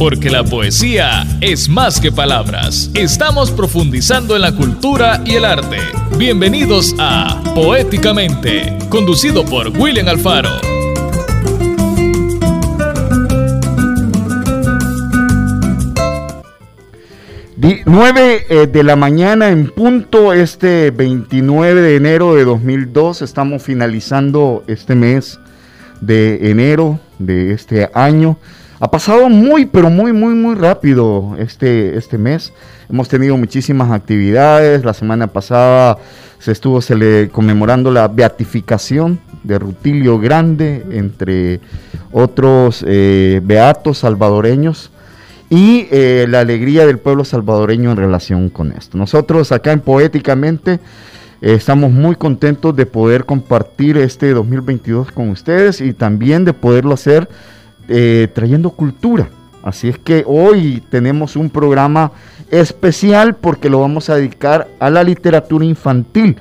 porque la poesía es más que palabras. Estamos profundizando en la cultura y el arte. Bienvenidos a Poéticamente, conducido por William Alfaro. 9 eh, de la mañana en punto, este 29 de enero de 2002, estamos finalizando este mes de enero de este año. Ha pasado muy, pero muy, muy, muy rápido este, este mes. Hemos tenido muchísimas actividades. La semana pasada se estuvo conmemorando la beatificación de Rutilio Grande, entre otros eh, beatos salvadoreños y eh, la alegría del pueblo salvadoreño en relación con esto. Nosotros acá en Poéticamente eh, estamos muy contentos de poder compartir este 2022 con ustedes y también de poderlo hacer eh, trayendo cultura. Así es que hoy tenemos un programa especial porque lo vamos a dedicar a la literatura infantil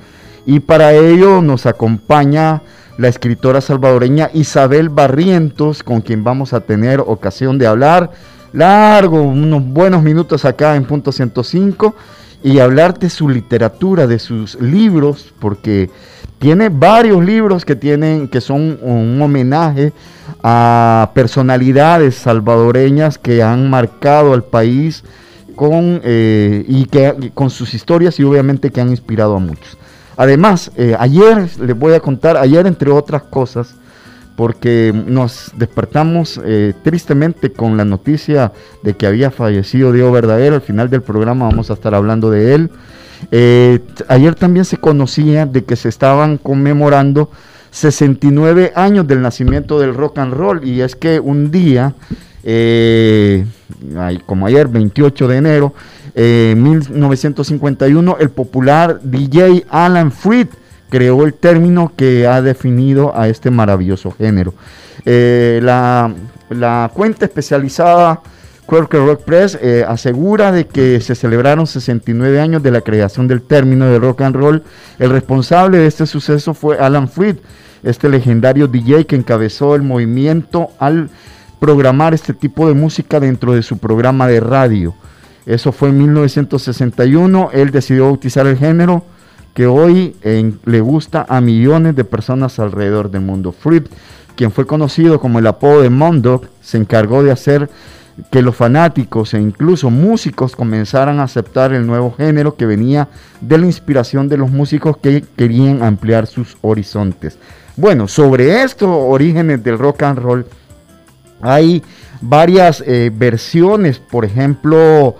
y para ello nos acompaña la escritora salvadoreña Isabel Barrientos, con quien vamos a tener ocasión de hablar largo, unos buenos minutos acá en punto 105 y hablar de su literatura, de sus libros, porque tiene varios libros que tienen que son un homenaje a personalidades salvadoreñas que han marcado al país con eh, y que con sus historias y obviamente que han inspirado a muchos. Además, eh, ayer les voy a contar, ayer entre otras cosas, porque nos despertamos eh, tristemente con la noticia de que había fallecido Diego Verdadero. Al final del programa vamos a estar hablando de él. Eh, ayer también se conocía de que se estaban conmemorando 69 años del nacimiento del rock and roll y es que un día, eh, como ayer, 28 de enero, 1951, el popular DJ Alan Freed creó el término que ha definido a este maravilloso género. Eh, la, cuenta especializada Quirker Rock Press eh, asegura de que se celebraron 69 años de la creación del término de rock and roll. El responsable de este suceso fue Alan Freed, este legendario DJ que encabezó el movimiento al programar este tipo de música dentro de su programa de radio. Eso fue en 1961. Él decidió bautizar el género que hoy le gusta a millones de personas alrededor del mundo. Fripp, quien fue conocido como el apodo de Mondo, se encargó de hacer que los fanáticos e incluso músicos comenzaran a aceptar el nuevo género que venía de la inspiración de los músicos que querían ampliar sus horizontes. Bueno, sobre estos orígenes del rock and roll hay varias eh, versiones, por ejemplo,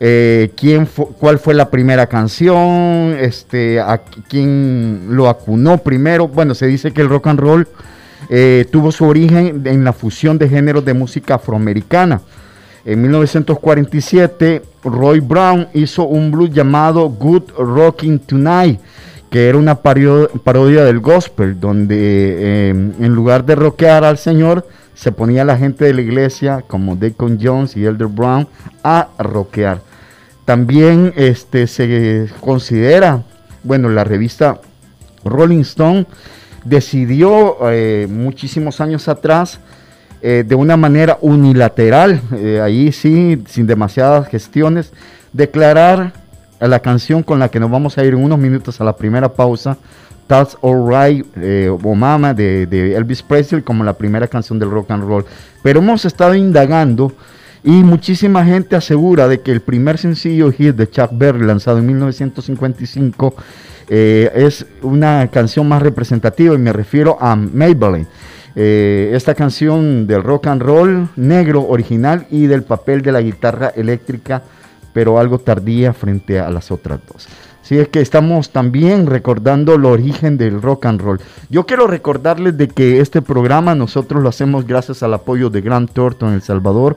eh, quién cuál fue la primera canción, este, a quién lo acunó primero. Bueno, se dice que el rock and roll eh, tuvo su origen en la fusión de géneros de música afroamericana. En 1947, Roy Brown hizo un blues llamado Good Rocking Tonight, que era una parodia del gospel, donde em, en lugar de rockear al Señor, se ponía la gente de la iglesia, como Deacon Jones y Elder Brown, a rockear. También este, se considera, bueno, la revista Rolling Stone decidió eh, muchísimos años atrás, eh, de una manera unilateral, eh, ahí sí, sin demasiadas gestiones, declarar la canción con la que nos vamos a ir en unos minutos a la primera pausa, That's Alright, Obama, de, de Elvis Presley, como la primera canción del rock and roll. Pero hemos estado indagando y muchísima gente asegura de que el primer sencillo hit de Chuck Berry lanzado en 1955 eh, es una canción más representativa y me refiero a Maybelline. Eh, esta canción del rock and roll negro original y del papel de la guitarra eléctrica, pero algo tardía frente a las otras dos. Así es que estamos también recordando el origen del rock and roll. Yo quiero recordarles de que este programa nosotros lo hacemos gracias al apoyo de Grant Thornton en El Salvador,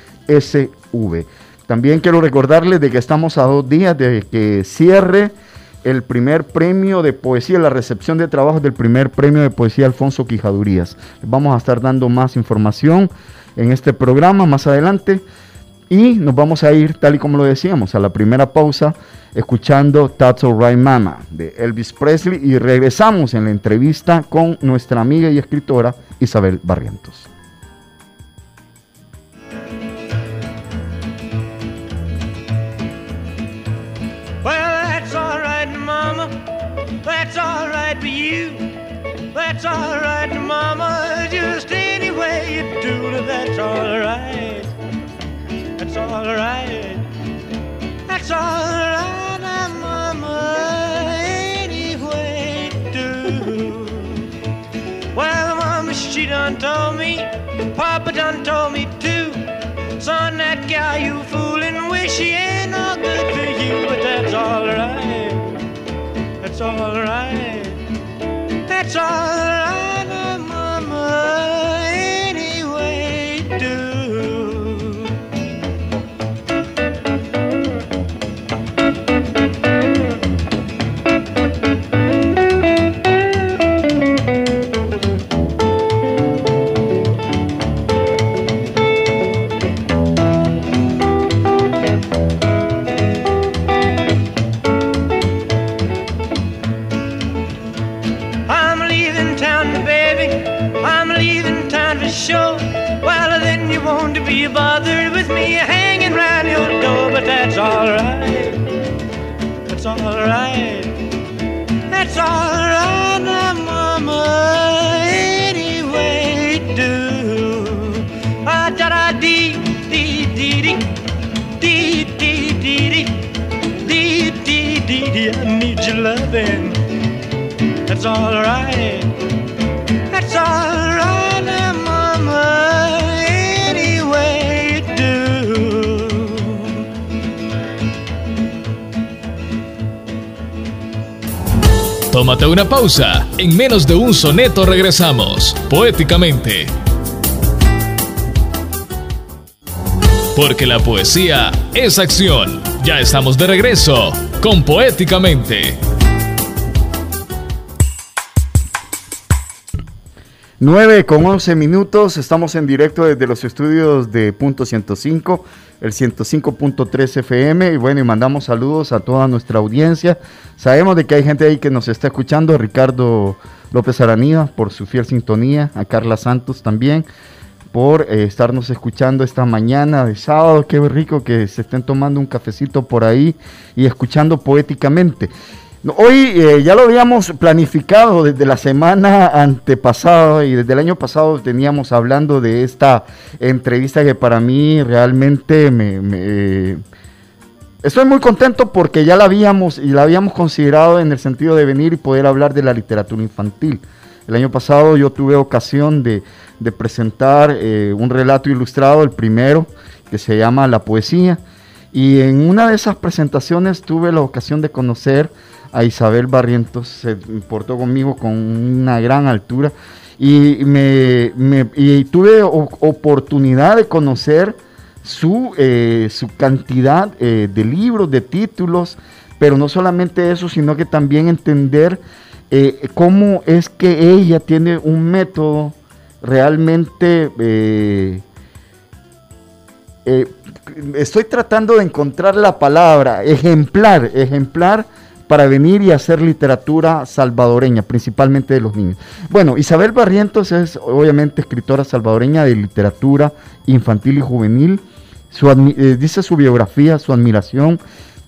SV. También quiero recordarles de que estamos a dos días de que cierre el primer premio de poesía, la recepción de trabajos del primer premio de poesía Alfonso Quijadurías. Vamos a estar dando más información en este programa más adelante y nos vamos a ir, tal y como lo decíamos, a la primera pausa escuchando That's Alright Mama de Elvis Presley y regresamos en la entrevista con nuestra amiga y escritora Isabel Barrientos. That's alright, Mama. Just any way you do, that's alright. That's alright. That's alright, Mama. Any way you do. Well, Mama, she done told me, Papa done told me too. Son, that guy you fooling, wish he ain't no good for you, but that's alright. That's alright. That's all bothered with me hanging round your door, but that's alright. That's alright. That's alright now, Mama. Anyway, do. Ah, da da dee, dee, dee, dee. Dee, dee, dee, dee. Dee, dee, dee, dee. I need your loving. That's alright. Tómate una pausa. En menos de un soneto regresamos, poéticamente. Porque la poesía es acción. Ya estamos de regreso con Poéticamente. 9 con 11 minutos, estamos en directo desde los estudios de Punto 105, el 105.3 FM, y bueno, y mandamos saludos a toda nuestra audiencia. Sabemos de que hay gente ahí que nos está escuchando, Ricardo López Aranía por su fiel sintonía, a Carla Santos también por eh, estarnos escuchando esta mañana de sábado, qué rico que se estén tomando un cafecito por ahí y escuchando poéticamente. Hoy eh, ya lo habíamos planificado desde la semana antepasada y desde el año pasado teníamos hablando de esta entrevista que para mí realmente me, estoy muy contento porque ya la habíamos y la habíamos considerado en el sentido de venir y poder hablar de la literatura infantil. El año pasado yo tuve ocasión de, presentar eh, un relato ilustrado, el primero, que se llama La Poesía. Y en una de esas presentaciones tuve la ocasión de conocer a Isabel Barrientos, se portó conmigo con una gran altura y, me, tuve oportunidad de conocer su, eh, su cantidad eh, de libros, de títulos, pero no solamente eso, sino que también entender eh, cómo es que ella tiene un método realmente... estoy tratando de encontrar la palabra, ejemplar, ejemplar para venir y hacer literatura salvadoreña, principalmente de los niños. Bueno, Isabel Barrientos es obviamente escritora salvadoreña de literatura infantil y juvenil. Eh, dice su biografía, su admiración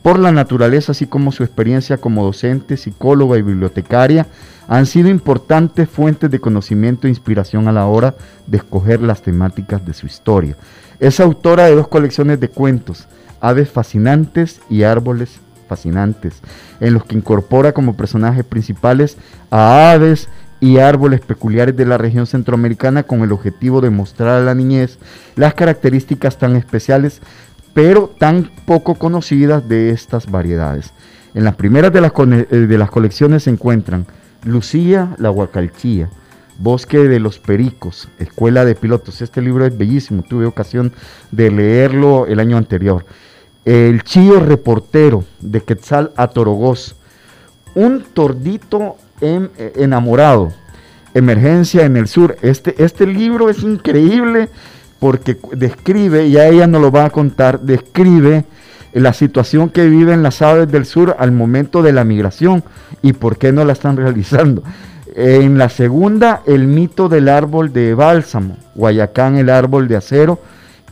por la naturaleza, así como su experiencia como docente, psicóloga y bibliotecaria, han sido importantes fuentes de conocimiento e inspiración a la hora de escoger las temáticas de su historia. Es autora de dos colecciones de cuentos, Aves Fascinantes y Árboles fascinantes, en los que incorpora como personajes principales a aves y árboles peculiares de la región centroamericana con el objetivo de mostrar a la niñez las características tan especiales pero tan poco conocidas de estas variedades. En las primeras de las, eh, de las colecciones se encuentran Lucía la Huacalchía, Bosque de los Pericos, Escuela de Pilotos. Este libro es bellísimo, tuve ocasión de leerlo el año anterior. El Chío Reportero de Quetzal Atorogós. Un tordito en- enamorado. Emergencia en el Sur. Este, este libro es increíble porque describe, ya ella nos lo va a contar, describe la situación que viven las aves del sur al momento de la migración y por qué no la están realizando. En la segunda, el mito del árbol de bálsamo, Guayacán, el árbol de acero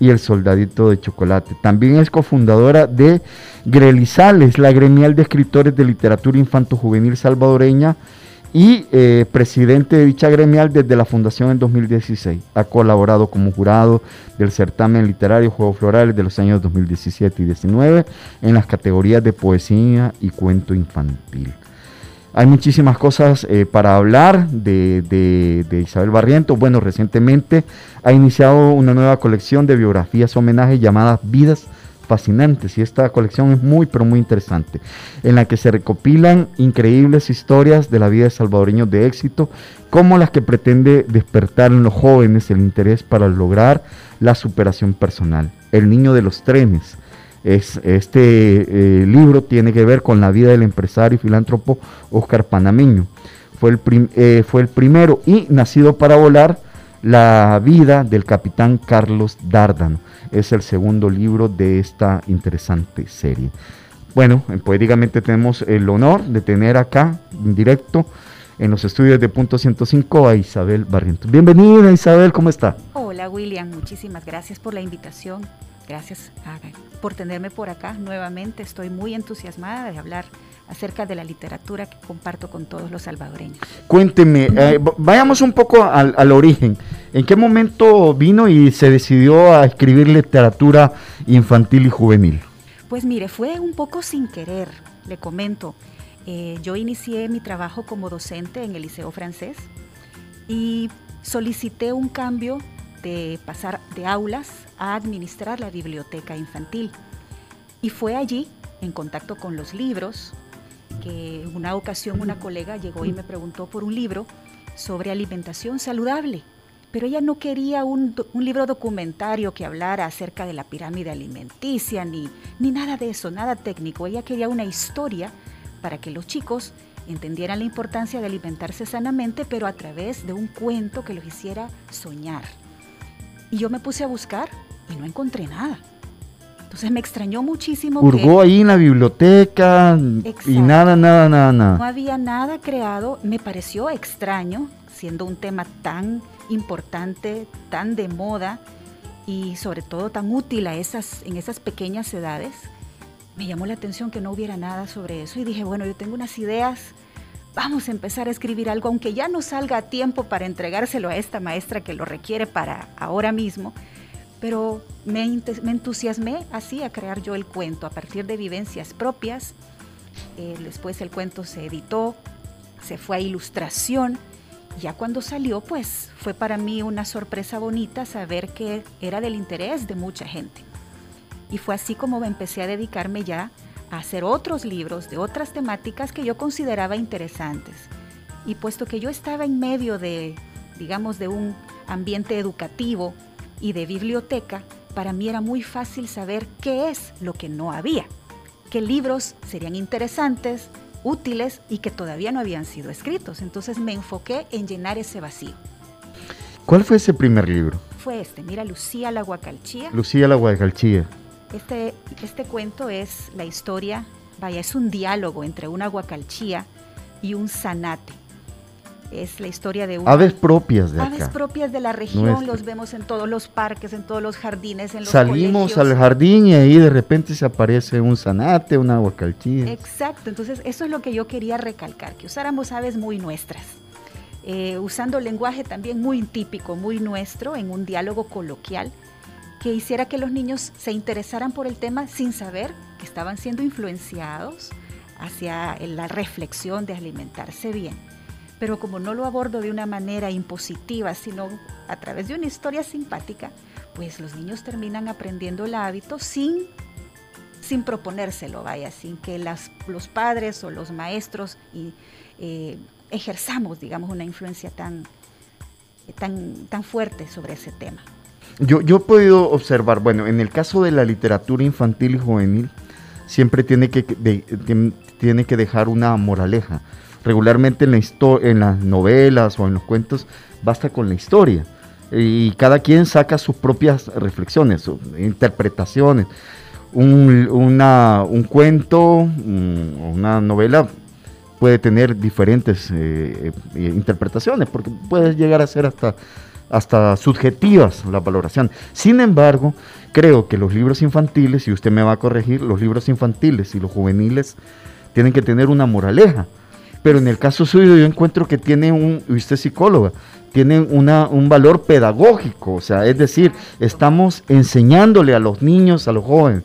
y el soldadito de chocolate. También es cofundadora de Grelizales, la gremial de escritores de literatura infanto-juvenil salvadoreña y eh, presidente de dicha gremial desde la fundación en 2016. Ha colaborado como jurado del certamen literario Juegos Florales de los años 2017 y 19 en las categorías de poesía y cuento infantil. Hay muchísimas cosas eh, para hablar de, Isabel Barrientos. Bueno, recientemente ha iniciado una nueva colección de biografías homenajes llamadas Vidas Fascinantes y esta colección es muy pero muy interesante en la que se recopilan increíbles historias de la vida de salvadoreños de éxito como las que pretende despertar en los jóvenes el interés para lograr la superación personal. El niño de los trenes, es, este eh, libro tiene que ver con la vida del empresario y filántropo Oscar Panameño. Fue el, eh, fue el primero y nacido para volar la vida del capitán Carlos Dárdano. Es el segundo libro de esta interesante serie. Bueno, en poéticamente tenemos el honor de tener acá en directo en los estudios de Punto 105 a Isabel Barrientos. Bienvenida Isabel, ¿cómo está? Hola William, muchísimas gracias por la invitación. Gracias a- por tenerme por acá nuevamente. Estoy muy entusiasmada de hablar acerca de la literatura que comparto con todos los salvadoreños. Cuénteme, eh, vayamos un poco al, al origen. ¿En qué momento vino y se decidió a escribir literatura infantil y juvenil? Pues mire, fue un poco sin querer, le comento. Eh, yo inicié mi trabajo como docente en el Liceo Francés y solicité un cambio de pasar de aulas a administrar la biblioteca infantil. Y fue allí, en contacto con los libros, que una ocasión una colega llegó y me preguntó por un libro sobre alimentación saludable. Pero ella no quería un, un libro documentario que hablara acerca de la pirámide alimenticia, ni, ni nada de eso, nada técnico. Ella quería una historia para que los chicos entendieran la importancia de alimentarse sanamente, pero a través de un cuento que los hiciera soñar. Y yo me puse a buscar y no encontré nada. Entonces me extrañó muchísimo que Hurgó ahí en la biblioteca y Exacto. nada, nada, nada, no nada. había nada creado. Me pareció extraño, siendo un tema tan importante, tan de moda y sobre todo tan útil a esas, en esas pequeñas edades. Me llamó la atención que no hubiera nada sobre eso y dije, bueno, yo tengo unas ideas, vamos a empezar a escribir algo, aunque ya no salga a tiempo para entregárselo a esta maestra que lo requiere para ahora mismo, pero me, me entusiasmé así a crear yo el cuento a partir de vivencias propias. Eh, después el cuento se editó, se fue a ilustración. Ya cuando salió, pues fue para mí una sorpresa bonita saber que era del interés de mucha gente. Y fue así como empecé a dedicarme ya a hacer otros libros de otras temáticas que yo consideraba interesantes. Y puesto que yo estaba en medio de, digamos, de un ambiente educativo y de biblioteca, para mí era muy fácil saber qué es lo que no había, qué libros serían interesantes, útiles y que todavía no habían sido escritos. Entonces me enfoqué en llenar ese vacío. ¿Cuál fue ese primer libro? Fue este, mira, Lucía la Guacalchía. Lucía la Guadalchía. Este, este cuento es la historia, vaya, es un diálogo entre una guacalchía y un zanate. Es la historia de una... Aves propias de aves acá. propias de la región, Nuestra. los vemos en todos los parques, en todos los jardines, en los Salimos colegios. al jardín y ahí de repente se aparece un zanate, una guacalchía. Exacto, entonces eso es lo que yo quería recalcar, que usáramos aves muy nuestras, eh, usando lenguaje también muy típico, muy nuestro, en un diálogo coloquial, que hiciera que los niños se interesaran por el tema sin saber que estaban siendo influenciados hacia la reflexión de alimentarse bien. Pero como no lo abordo de una manera impositiva, sino a través de una historia simpática, pues los niños terminan aprendiendo el hábito sin sin proponérselo, vaya, sin que las, los padres o los maestros y, eh, ejerzamos, digamos, una influencia tan, tan, tan fuerte sobre ese tema. Yo, yo he podido observar, bueno, en el caso de la literatura infantil y juvenil, siempre tiene que, tiene que dejar una moraleja. Regularmente en, la en las novelas o en los cuentos basta con la historia. Y cada quien saca sus propias reflexiones, sus interpretaciones. Un, una- un cuento, mm, una novela puede tener diferentes eh, eh, interpretaciones, porque puede llegar a ser hasta, hasta subjetivas la valoración. Sin embargo, creo que los libros infantiles, y usted me va a corregir, los libros infantiles y los juveniles tienen que tener una moraleja. Pero en el caso suyo yo encuentro que tiene un, usted es psicóloga, tiene una, un valor pedagógico, o sea, es decir, estamos enseñándole a los niños, a los jóvenes.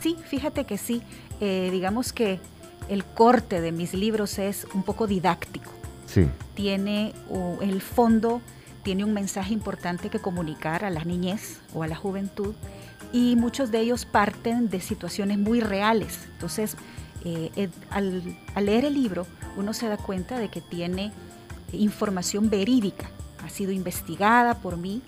Sí, fíjate que sí. Eh, digamos que el corte de mis libros es un poco didáctico. Sí, Tiene uh, el fondo, tiene un mensaje importante que comunicar a la niñez o a la juventud y muchos de ellos parten de situaciones muy reales. Entonces, eh, al, al leer el libro, uno se da cuenta de que tiene información verídica, ha sido investigada por mí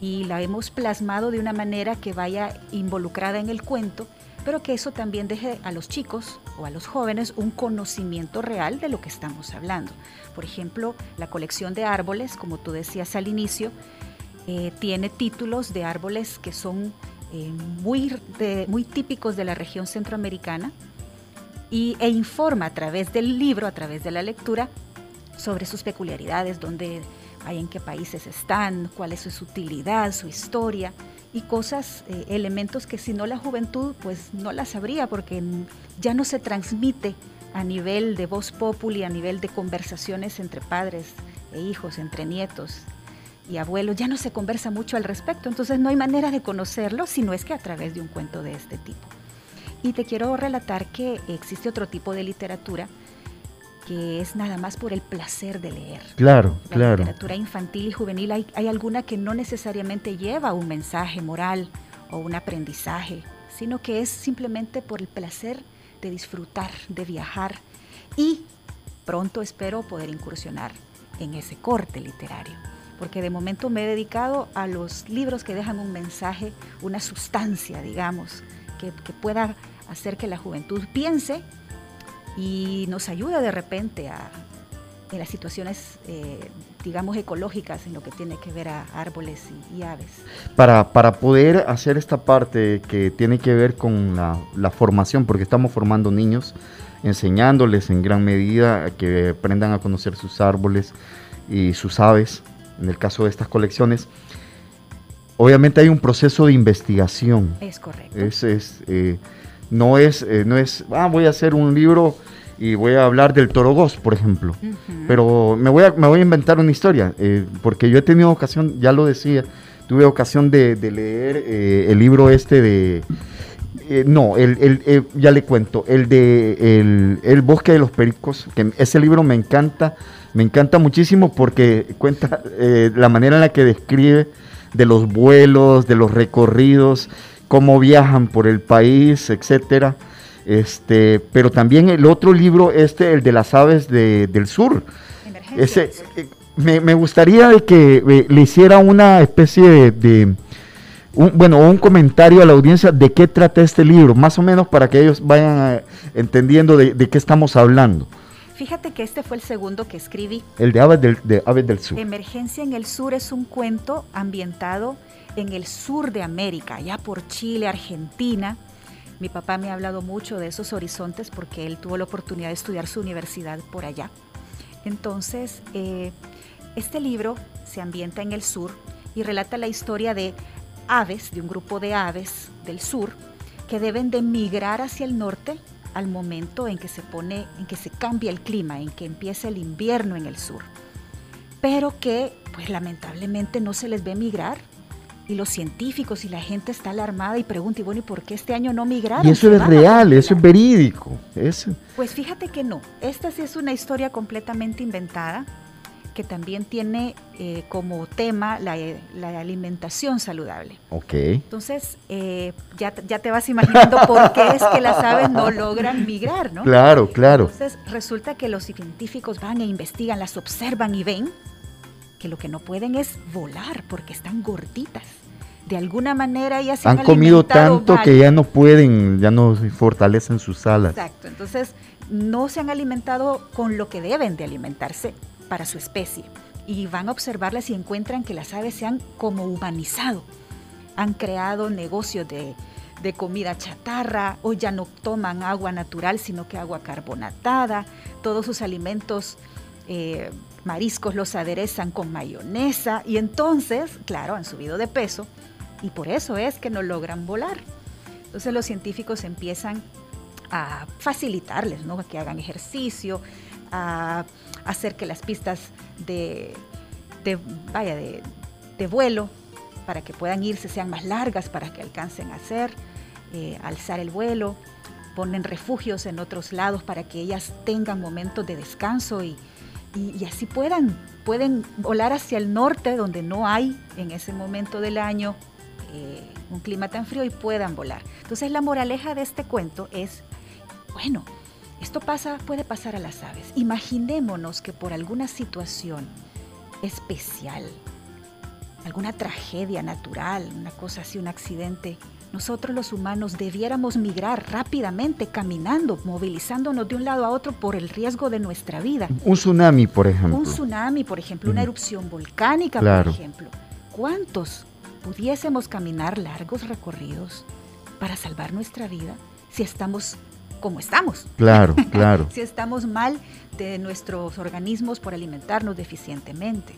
y la hemos plasmado de una manera que vaya involucrada en el cuento, pero que eso también deje a los chicos o a los jóvenes un conocimiento real de lo que estamos hablando. Por ejemplo, la colección de árboles, como tú decías al inicio, eh, tiene títulos de árboles que son eh, muy, muy típicos de la región centroamericana y, e informa a través del libro, a través de la lectura, sobre sus peculiaridades, dónde hay, en qué países están, cuál es su utilidad, su historia y cosas, eh, elementos que si no la juventud pues no la sabría porque ya no se transmite a nivel de voz populi, a nivel de conversaciones entre padres e hijos, entre nietos y abuelos, ya no se conversa mucho al respecto, entonces no hay manera de conocerlo si no es que a través de un cuento de este tipo. Y te quiero relatar que existe otro tipo de literatura que es nada más por el placer de leer. claro, La claro. literatura infantil y juvenil hay, hay alguna que no necesariamente lleva un mensaje moral o un aprendizaje, sino que es simplemente por el placer de disfrutar, de viajar y pronto espero poder incursionar en ese corte literario, porque de momento me he dedicado a los libros que dejan un mensaje, una sustancia, digamos, que, que pueda hacer que la juventud piense y nos ayuda de repente a, en las situaciones, eh, digamos, ecológicas, en lo que tiene que ver a árboles y, y aves. Para, para poder hacer esta parte que tiene que ver con la, la formación, porque estamos formando niños, enseñándoles en gran medida a que aprendan a conocer sus árboles y sus aves, en el caso de estas colecciones, obviamente hay un proceso de investigación. Es correcto. Es, es, eh, no es, eh, no es, ah, voy a hacer un libro y voy a hablar del torogós, por ejemplo. Pero me voy a, me voy a inventar una historia, eh, porque yo he tenido ocasión, ya lo decía, tuve ocasión de, de leer eh, el libro este de... eh, no, el, el, ya le cuento, el de el, el Bosque de los Pericos, que ese libro me encanta, me encanta muchísimo porque cuenta eh, la manera en la que describe de los vuelos, de los recorridos, cómo viajan por el país, etcétera. Este, pero también el otro libro, este, el de las aves de- del sur. Emergencia Ese, eh, me, me gustaría que eh, le hiciera una especie de, de- un, bueno, un comentario a la audiencia de qué trata este libro, más o menos para que ellos vayan eh, entendiendo de, de qué estamos hablando. Fíjate que este fue el segundo que escribí. El de Aves del, de Aves del Sur. Emergencia en el Sur es un cuento ambientado en el sur de América, allá por Chile, Argentina. Mi papá me ha hablado mucho de esos horizontes porque él tuvo la oportunidad de estudiar su universidad por allá. Entonces, eh, este libro se ambienta en el sur y relata la historia de aves, de un grupo de aves del sur, que deben de migrar hacia el norte al momento en que se pone, en que se cambia el clima, en que empieza el invierno en el sur pero que pues lamentablemente no se les ve migrar y los científicos y la gente está alarmada y pregunta, y bueno, ¿y por qué este año no migraron? Y eso es real, eso es congelar". verídico. Eso. Pues fíjate que no, esta sí es una historia completamente inventada que también tiene eh, como tema la, la alimentación saludable. Ok. Entonces, eh, ya, ya te vas imaginando por qué es que las aves no logran migrar, ¿no? Claro, claro. Entonces resulta que los científicos van e investigan, las observan y ven que lo que no pueden es volar porque están gorditas. De alguna manera ya se han, Han comido tanto mal. que ya no pueden, ya no fortalecen sus alas. Exacto, entonces no se han alimentado con lo que deben de alimentarse para su especie. Y van a observarlas y encuentran que las aves se han como humanizado. Han creado negocios de, de comida chatarra o ya no toman agua natural, sino que agua carbonatada. Todos sus alimentos eh, mariscos los aderezan con mayonesa y entonces, claro, han subido de peso y por eso es que no logran volar. Entonces los científicos empiezan a facilitarles, ¿no? que hagan ejercicio, a hacer que las pistas de, vaya, de vuelo para que puedan irse sean más largas, para que alcancen a hacer, eh, alzar el vuelo, ponen refugios en otros lados para que ellas tengan momentos de descanso y, y- y así puedan, pueden volar hacia el norte donde no hay en ese momento del año eh, un clima tan frío y puedan volar. Entonces la moraleja de este cuento es, bueno, esto pasa, puede pasar a las aves. Imaginémonos que por alguna situación especial, alguna tragedia natural, una cosa así, un accidente, nosotros los humanos debiéramos migrar rápidamente, caminando, movilizándonos de un lado a otro por el riesgo de nuestra vida. Un tsunami, por ejemplo. Un tsunami, por ejemplo, una Ujú. erupción volcánica, Claro. por ejemplo. ¿Cuántos pudiésemos caminar largos recorridos para salvar nuestra vida si estamos como estamos? Claro, claro. si estamos mal de nuestros organismos por alimentarnos deficientemente.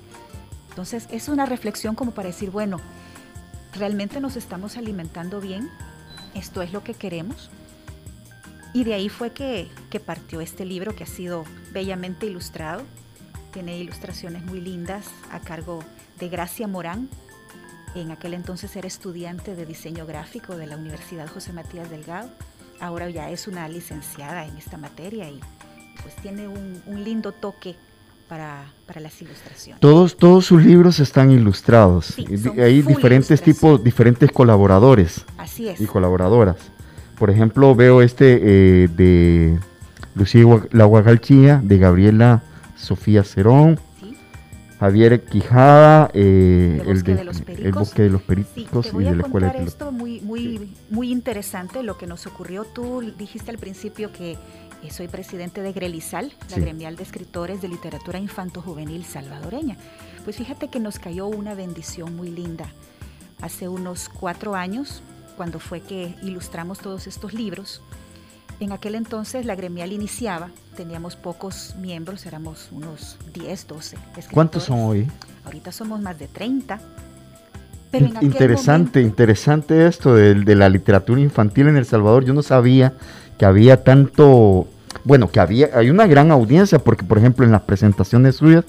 Entonces, es una reflexión como para decir, bueno, ¿realmente nos estamos alimentando bien? ¿Esto es lo que queremos? Y de ahí fue que, que partió este libro que ha sido bellamente ilustrado. Tiene ilustraciones muy lindas a cargo de Gracia Morán. En aquel entonces era estudiante de diseño gráfico de la Universidad José Matías Delgado. Ahora ya es una licenciada en esta materia y pues tiene un, un lindo toque para, para las ilustraciones. Todos, todos sus libros están ilustrados. Sí, Hay diferentes tipos, diferentes colaboradores Así es. y colaboradoras. Por ejemplo, veo este eh, de Lucía La Guagalchía, de Gabriela Sofía Cerón. Javier Quijada, eh, El Bosque de, de los el Pericos. Bosque de los Sí, Pericos y de la Escuela de Pilotos. esto muy, muy, muy interesante, lo que nos ocurrió. Tú dijiste al principio que eh, soy presidente de Grelizal, la Sí. gremial de escritores de literatura infanto-juvenil salvadoreña. Pues fíjate que nos cayó una bendición muy linda. Hace unos cuatro años, cuando fue que ilustramos todos estos libros, en aquel entonces la gremial iniciaba, teníamos pocos miembros, éramos unos 10, 12 escritores. ¿Cuántos son hoy? Ahorita somos más de 30. Pero interesante, momento- interesante esto de, de la literatura infantil en El Salvador. Yo no sabía que había tanto, bueno, que había, hay una gran audiencia, porque por ejemplo en las presentaciones suyas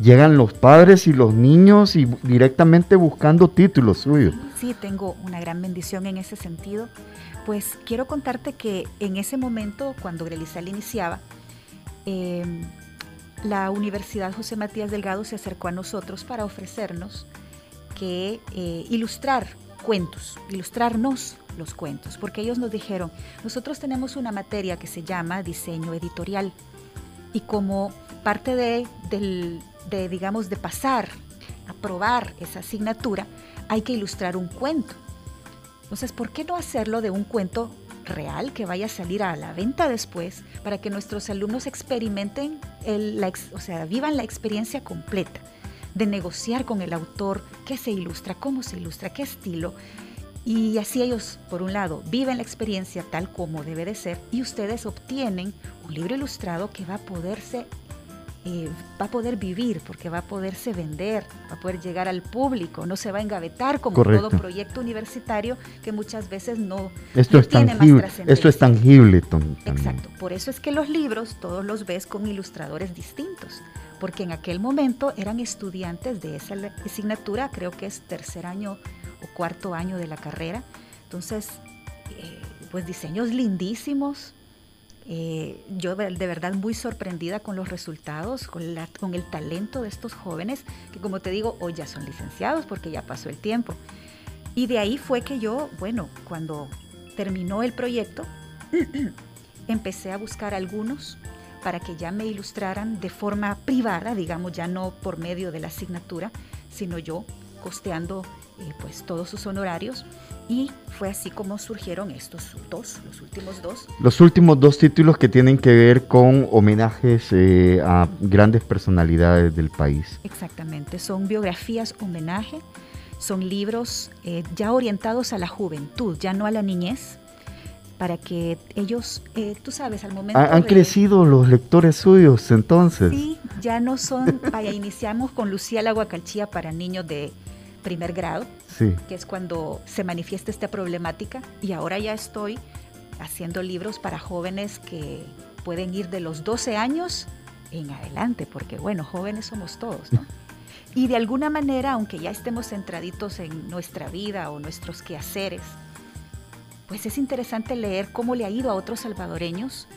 llegan los padres y los niños y directamente buscando títulos suyos. Sí, tengo una gran bendición en ese sentido. Pues quiero contarte que en ese momento, cuando Grelizal iniciaba, eh, la Universidad José Matías Delgado se acercó a nosotros para ofrecernos que eh, ilustrar cuentos, ilustrarnos los cuentos, porque ellos nos dijeron, nosotros tenemos una materia que se llama diseño editorial y como parte de, de, digamos, de pasar a probar esa asignatura, hay que ilustrar un cuento. Entonces, ¿por qué no hacerlo de un cuento real que vaya a salir a la venta después para que nuestros alumnos experimenten, el, o sea, vivan la experiencia completa de negociar con el autor qué se ilustra, cómo se ilustra, qué estilo? Y así ellos, por un lado, viven la experiencia tal como debe de ser y ustedes obtienen un libro ilustrado que va a poderse, eh, va a poder vivir, porque va a poderse vender, va a poder llegar al público, no se va a engavetar como Correcto. todo proyecto universitario que muchas veces no, Esto no es tiene más tangible, trascendencia. esto es tangible Tom. Exacto, por eso es que los libros todos los ves con ilustradores distintos, porque en aquel momento eran estudiantes de esa asignatura, creo que es tercer año o cuarto año de la carrera, entonces, eh, pues diseños lindísimos, eh, yo de verdad muy sorprendida con los resultados, con, la- con el talento de estos jóvenes, que como te digo, hoy ya son licenciados porque ya pasó el tiempo. Y de ahí fue que yo, bueno, cuando terminó el proyecto, empecé a buscar algunos para que ya me ilustraran de forma privada, digamos, ya no por medio de la asignatura, sino yo costeando eh, pues todos sus honorarios y fue así como surgieron estos dos, los últimos dos. Los últimos dos títulos que tienen que ver con homenajes eh, a grandes personalidades del país. Exactamente, son biografías homenaje, son libros eh, ya orientados a la juventud, ya no a la niñez, para que ellos, eh, tú sabes, al momento... Ha- han de- crecido los lectores suyos entonces. Sí, ya no son, vaya, iniciamos con Lucía la Guacalchía para niños de primer grado, Sí. que es cuando se manifiesta esta problemática, y ahora ya estoy haciendo libros para jóvenes que pueden ir de los 12 años en adelante, porque bueno, jóvenes somos todos, ¿no? Y de alguna manera, aunque ya estemos centraditos en nuestra vida o nuestros quehaceres, pues es interesante leer cómo le ha ido a otros salvadoreños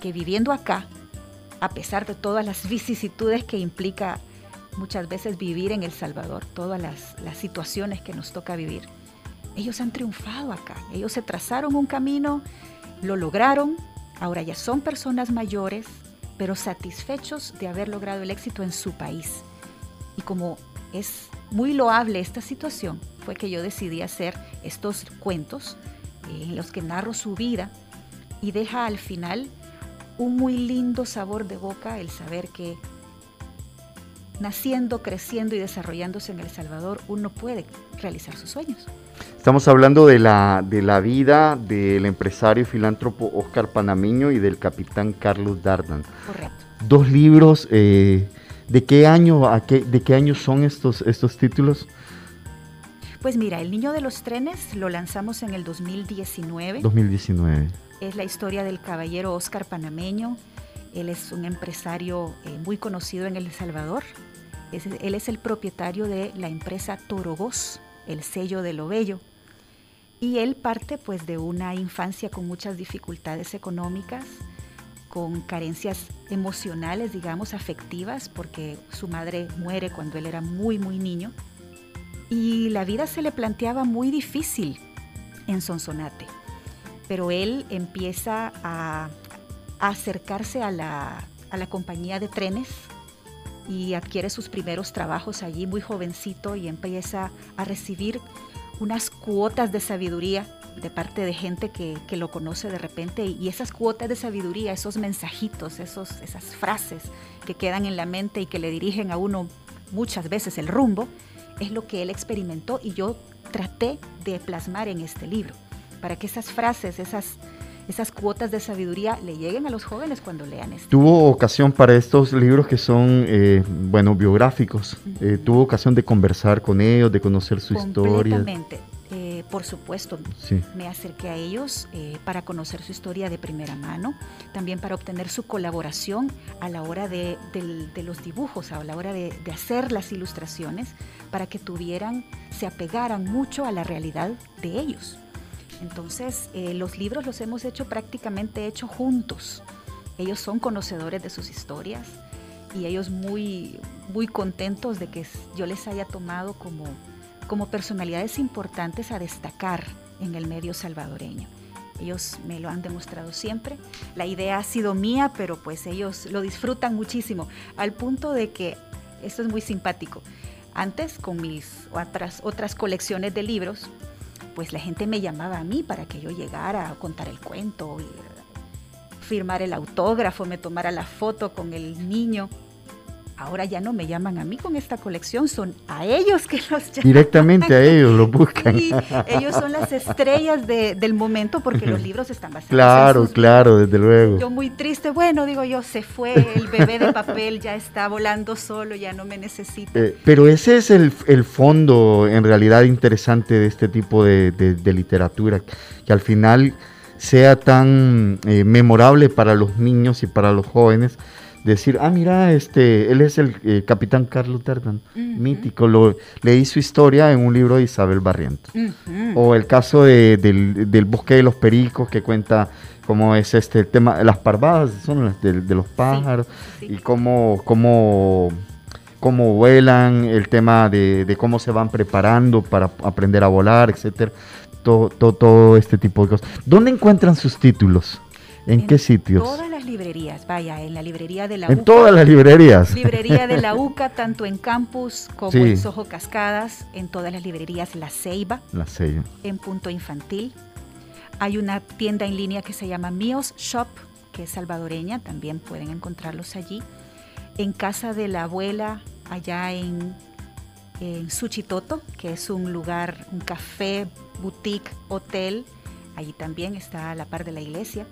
que viviendo acá, a pesar de todas las vicisitudes que implica muchas veces vivir en El Salvador, todas las, las situaciones que nos toca vivir, ellos han triunfado acá, ellos se trazaron un camino, lo lograron, ahora ya son personas mayores, pero satisfechos de haber logrado el éxito en su país. Y como es muy loable esta situación, fue que yo decidí hacer estos cuentos eh, en los que narro su vida y deja al final un muy lindo sabor de boca el saber que naciendo, creciendo y desarrollándose en El Salvador, uno puede realizar sus sueños. Estamos hablando de la, de la vida del empresario y filántropo Oscar Panamiño y del capitán Carlos Dardan. Correcto. Dos libros, eh, ¿de qué año a qué, de qué año son estos, estos títulos? Pues mira, El Niño de los Trenes lo lanzamos en el 2019. 2019. Es la historia del caballero Oscar Panameño. Él es un empresario eh, muy conocido en El Salvador. Es- él es el propietario de la empresa Torogos, el sello de lo bello. Y él parte pues de una infancia con muchas dificultades económicas, con carencias emocionales, digamos, afectivas, porque su madre muere cuando él era muy, muy niño. Y la vida se le planteaba muy difícil en Sonsonate. Pero él empieza a, a acercarse a la, a la compañía de trenes y adquiere sus primeros trabajos allí muy jovencito y empieza a recibir unas cuotas de sabiduría de parte de gente que, que lo conoce de repente y esas cuotas de sabiduría, esos mensajitos, esos, esas frases que quedan en la mente y que le dirigen a uno muchas veces el rumbo, es lo que él experimentó y yo traté de plasmar en este libro, para que esas frases, esas, esas cuotas de sabiduría le lleguen a los jóvenes cuando lean esto. Tuvo ocasión para estos libros que son, eh, bueno, biográficos. Eh, tuvo ocasión de conversar con ellos, de conocer su historia. Completamente. Eh, por supuesto, Sí. me acerqué a ellos eh, para conocer su historia de primera mano, también para obtener su colaboración a la hora de los dibujos, a la hora de, de hacer las ilustraciones, para que tuvieran, se apegaran mucho a la realidad de ellos. Entonces, eh, los libros los hemos hecho prácticamente hecho juntos. Ellos son conocedores de sus historias y ellos muy, muy contentos de que yo les haya tomado como, como personalidades importantes a destacar en el medio salvadoreño. Ellos me lo han demostrado siempre. La idea ha sido mía, pero pues ellos lo disfrutan muchísimo, al punto de que, esto es muy simpático, antes con mis otras, otras colecciones de libros, pues la gente me llamaba a mí para que yo llegara a contar el cuento, firmar el autógrafo, me tomara la foto con el niño. Ahora ya no me llaman a mí con esta colección, son a ellos que los llaman. Directamente a ellos lo buscan. Sí, ellos son las estrellas de- del momento porque los libros están basados en Claro, sus claro, desde luego. yo muy triste, bueno, digo yo, se fue el bebé de papel, ya está volando solo, ya no me necesita. Eh, pero ese es el, el fondo en realidad interesante de este tipo de, de- de literatura, que al final sea tan eh, memorable para los niños y para los jóvenes. Decir, ah, mira, este, él es el eh, capitán Carlos Dardan, mítico. Lo, leí su historia en un libro de Isabel Barrientos. O el caso de- del, del bosque de los pericos que cuenta cómo es este el tema, las parvadas son las de, de los pájaros sí. y cómo, cómo, cómo vuelan, el tema de, de cómo se van preparando para aprender a volar, etcétera. Todo, todo, todo este tipo de cosas. ¿Dónde encuentran sus títulos? ¿En, qué sitios? Todas las librerías, vaya, en la librería de la En UCA. todas las librerías. Librería de la UCA, tanto en campus como Sí. en Soho Cascadas, en todas las librerías La Ceiba, La sello. en Punto Infantil. Hay una tienda en línea que se llama Míos Shop, que es salvadoreña, también pueden encontrarlos allí. En casa de la abuela, allá en, en Suchitoto, que es un lugar, un café, boutique, hotel, allí también está a la par de la iglesia.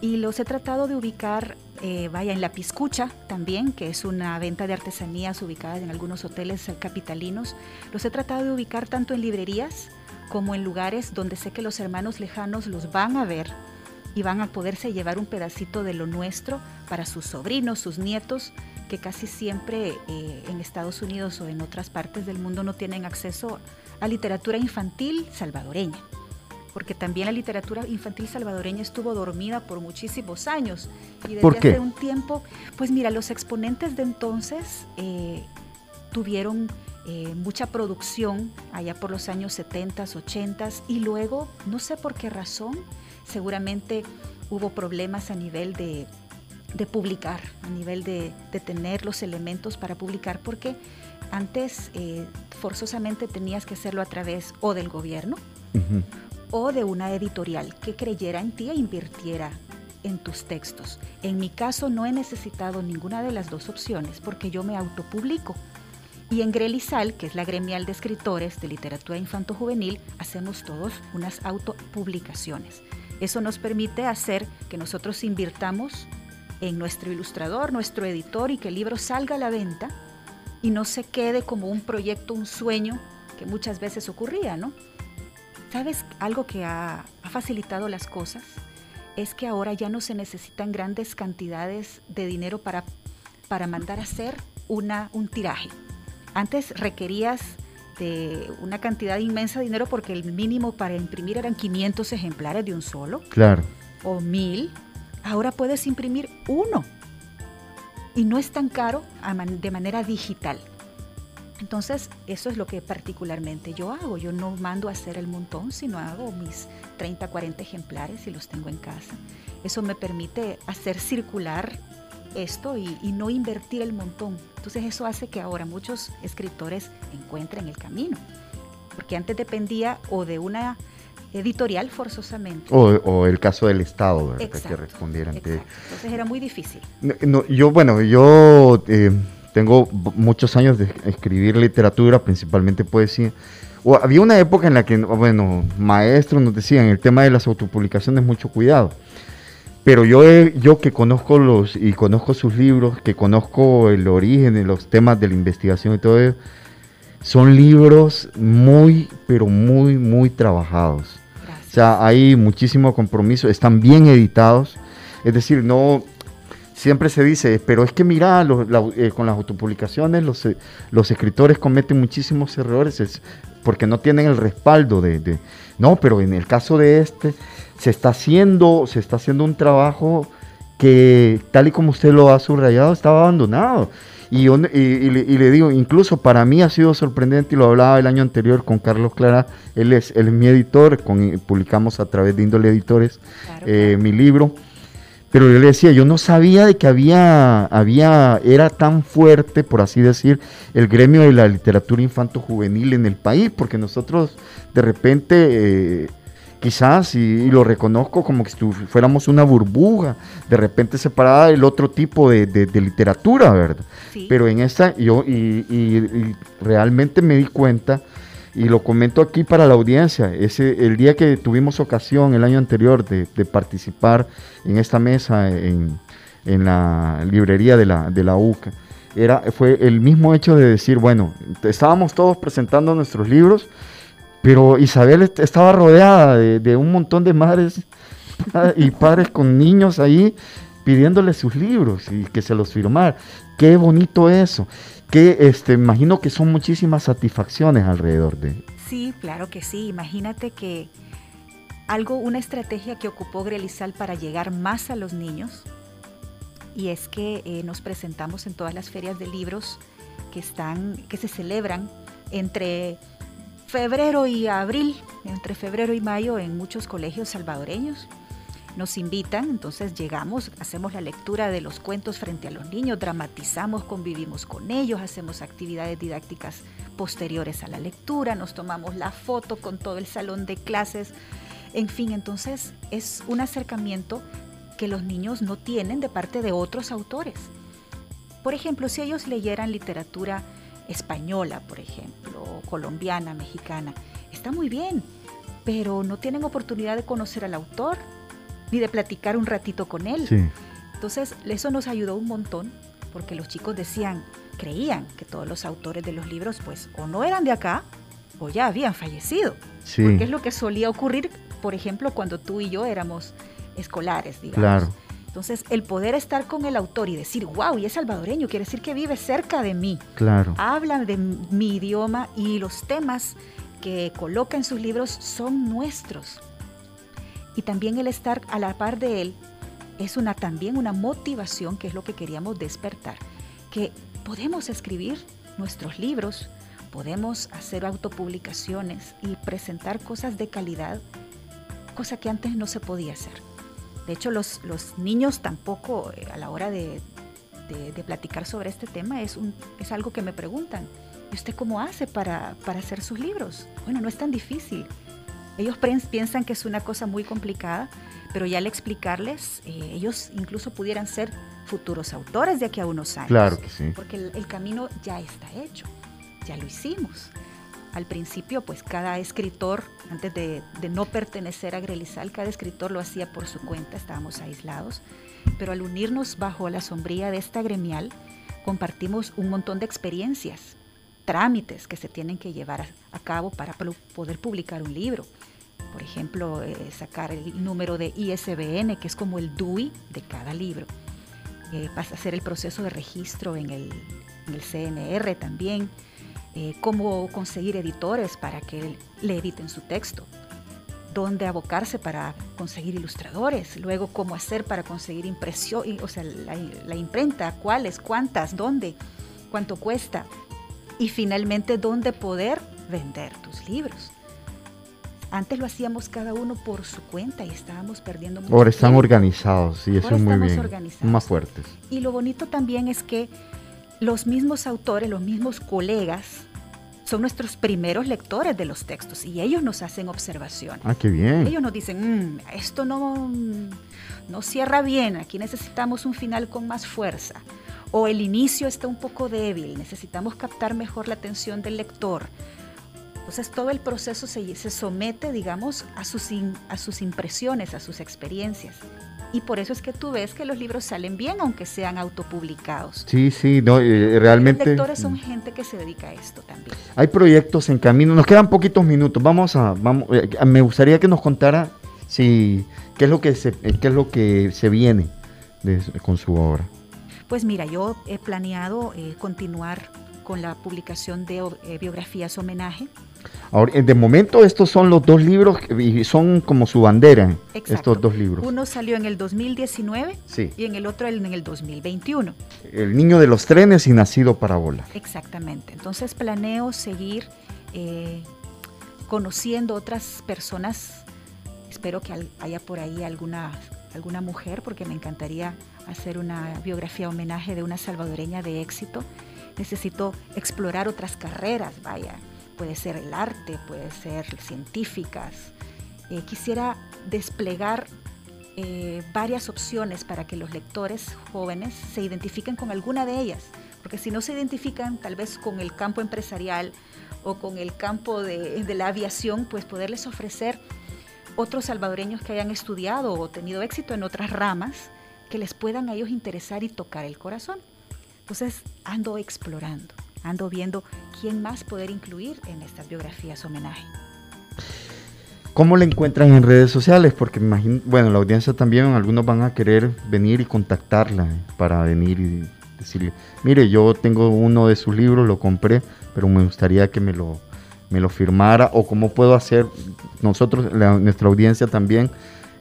Y los he tratado de ubicar, eh, vaya, en La Piscucha también, que es una venta de artesanías ubicada en algunos hoteles capitalinos. Los he tratado de ubicar tanto en librerías como en lugares donde sé que los hermanos lejanos los van a ver y van a poderse llevar un pedacito de lo nuestro para sus sobrinos, sus nietos, que casi siempre eh, en Estados Unidos o en otras partes del mundo no tienen acceso a literatura infantil salvadoreña porque también la literatura infantil salvadoreña estuvo dormida por muchísimos años. Y desde ¿Por qué? hace un tiempo, pues mira, los exponentes de entonces eh, tuvieron eh, mucha producción allá por los años 70, 80 y luego, no sé por qué razón, seguramente hubo problemas a nivel de, de publicar, a nivel de, de tener los elementos para publicar, porque antes eh, forzosamente tenías que hacerlo a través o del gobierno, Ujú. O de una editorial que creyera en ti e invirtiera en tus textos. En mi caso no he necesitado ninguna de las dos opciones porque yo me autopublico. Y en Grelisal, que es la gremial de escritores de literatura infanto-juvenil, hacemos todos unas autopublicaciones. Eso nos permite hacer que nosotros invirtamos en nuestro ilustrador, nuestro editor y que el libro salga a la venta y no se quede como un proyecto, un sueño que muchas veces ocurría, ¿no? ¿Sabes algo que ha, ha facilitado las cosas? Es que ahora ya no se necesitan grandes cantidades de dinero para, para mandar a hacer una, un tiraje. Antes requerías de una cantidad inmensa de dinero porque el mínimo para imprimir eran 500 ejemplares de un solo Claro. o mil. Ahora puedes imprimir uno y no es tan caro de manera digital. Entonces, eso es lo que particularmente yo hago. Yo no mando a hacer el montón, sino hago mis 30, 40 ejemplares y los tengo en casa. Eso me permite hacer circular esto y, y no invertir el montón. Entonces, eso hace que ahora muchos escritores encuentren el camino. Porque antes dependía o de una editorial forzosamente. O, o el caso del Estado, ¿verdad? Que Exacto, respondiera ante. Entonces era muy difícil. No, no, yo, bueno, yo eh, tengo muchos años de escribir literatura, principalmente poesía. O había una época en la que, bueno, maestros nos decían, el tema de las autopublicaciones, mucho cuidado. Pero yo, he- yo que conozco los y conozco sus libros, que conozco el origen de los temas de la investigación y todo eso, son libros muy, pero muy, muy trabajados. O Gracias. sea, hay muchísimo compromiso, están bien editados. Es decir, no siempre se dice, pero es que mira, los- la- eh, con las autopublicaciones los, eh, los escritores cometen muchísimos errores es porque no tienen el respaldo de, de- no, pero en el caso de este se está haciendo, se está haciendo un trabajo que tal y como usted lo ha subrayado estaba abandonado. Y, yo- y- y le, y le digo, incluso para mí ha sido sorprendente, y lo hablaba el año anterior con Carlos Clara, él es, él es mi editor, con, publicamos a través de Índole Editores Claro, eh, claro. mi libro, pero yo le decía, yo no sabía de que había, había, era tan fuerte, por así decir, el gremio de la literatura infanto-juvenil en el país, porque nosotros de repente, eh, quizás, y, y lo reconozco como que si fuéramos una burbuja, de repente separada del otro tipo de, de- de literatura, ¿verdad? Sí. Pero en esta, yo y, y- y realmente me di cuenta, y lo comento aquí para la audiencia, ese, el día que tuvimos ocasión el año anterior de, participar en esta mesa en, en la librería de la, de la UCA, era, fue el mismo hecho de decir, bueno, estábamos todos presentando nuestros libros, pero Isabel est- estaba rodeada de, de un montón de madres y padres con niños ahí pidiéndole sus libros y que se los firmara. Qué bonito eso. Que este, imagino que son muchísimas satisfacciones alrededor de. Sí, claro que sí. Imagínate que algo, una estrategia que ocupó Grelisal para llegar más a los niños, y es que eh, nos presentamos en todas las ferias de libros que están, que se celebran entre febrero y abril, entre febrero y mayo en muchos colegios salvadoreños. Nos invitan, entonces llegamos, hacemos la lectura de los cuentos frente a los niños, dramatizamos, convivimos con ellos, hacemos actividades didácticas posteriores a la lectura, nos tomamos la foto con todo el salón de clases, en fin, entonces es un acercamiento que los niños no tienen de parte de otros autores. Por ejemplo, si ellos leyeran literatura española, por ejemplo, colombiana, mexicana, está muy bien, pero no tienen oportunidad de conocer al autor ni de platicar un ratito con él. Entonces, eso nos ayudó un montón porque los chicos decían, creían que todos los autores de los libros pues o no eran de acá o ya habían fallecido. Porque es lo que solía ocurrir, por ejemplo, cuando tú y yo éramos escolares, digamos. Claro. Entonces, el poder estar con el autor y decir, wow, y es salvadoreño, quiere decir que vive cerca de mí. Claro. Habla de mi idioma y los temas que coloca en sus libros son nuestros. Y también el estar a la par de él es una, también una motivación que es lo que queríamos despertar, que podemos escribir nuestros libros, podemos hacer autopublicaciones y presentar cosas de calidad, cosa que antes no se podía hacer. De hecho, los, los niños tampoco eh, a la hora de, de, platicar sobre este tema es, un, es algo que me preguntan. ¿Y usted cómo hace para, para hacer sus libros? Bueno, no es tan difícil. Ellos piensan que es una cosa muy complicada, pero ya al explicarles, eh, ellos incluso pudieran ser futuros autores de aquí a unos años. Claro que sí. Porque el, el, camino ya está hecho, ya lo hicimos. Al principio, pues cada escritor, antes de, de no pertenecer a Grelizal, cada escritor lo hacía por su cuenta, estábamos aislados, pero al unirnos bajo la sombría de esta gremial, compartimos un montón de experiencias trámites que se tienen que llevar a, cabo para poder publicar un libro. Por ejemplo, eh, sacar el número de ISBN, que es como el DUI de cada libro. Eh, hacer el proceso de registro en el, CNR también. Eh, cómo conseguir editores para que le editen su texto. Dónde abocarse para conseguir ilustradores. Luego, cómo hacer para conseguir impresión, o sea, la imprenta, cuáles, cuántas, dónde, cuánto cuesta y finalmente dónde poder vender tus libros. Antes lo hacíamos cada uno por su cuenta y estábamos perdiendo mucho Ahora están organizados, sí, eso es muy bien. Más fuertes. Y lo bonito también es que los mismos autores, los mismos colegas, son nuestros primeros lectores de los textos y ellos nos hacen observaciones. Ah, qué bien. Ellos nos dicen, mm, esto no, no cierra bien, aquí necesitamos un final con más fuerza o el inicio está un poco débil, necesitamos captar mejor la atención del lector. Entonces todo el proceso se, se somete, digamos, a sus, a sus impresiones, a sus experiencias. Y por eso es que tú ves que los libros salen bien, aunque sean autopublicados. Sí, sí, no, eh, realmente. Los lectores son gente que se dedica a esto también. Hay proyectos en camino. Nos quedan poquitos minutos. Vamos a, vamos, eh, me gustaría que nos contara si qué es lo que se, qué es lo que se viene con su obra. Pues mira, yo he planeado eh, continuar con la publicación de eh, biografías homenaje. Ahora, de momento estos son los dos libros y son como su bandera, estos dos libros. Uno salió en el 2019 y en el otro en el 2021. El niño de los trenes y nacido para volar. Exactamente. Entonces planeo seguir eh, conociendo otras personas. Espero que haya por ahí alguna, alguna mujer porque me encantaría hacer una biografía homenaje de una salvadoreña de éxito, necesito explorar otras carreras, vaya, puede ser el arte, puede ser científicas. Eh, quisiera desplegar eh, varias opciones para que los lectores jóvenes se identifiquen con alguna de ellas, porque si no se identifican tal vez con el campo empresarial o con el campo de, de la aviación, pues poderles ofrecer otros salvadoreños que hayan estudiado o tenido éxito en otras ramas que les puedan a ellos interesar y tocar el corazón. Entonces ando explorando, ando viendo quién más poder incluir en estas biografías homenaje. ¿Cómo le encuentran en redes sociales? Porque imagino, bueno, la audiencia también, algunos van a querer venir y contactarla para venir y decirle, mire, yo tengo uno de sus libros, lo compré, pero me gustaría que me lo, me lo firmara, o cómo puedo hacer, nosotros, nuestra audiencia también,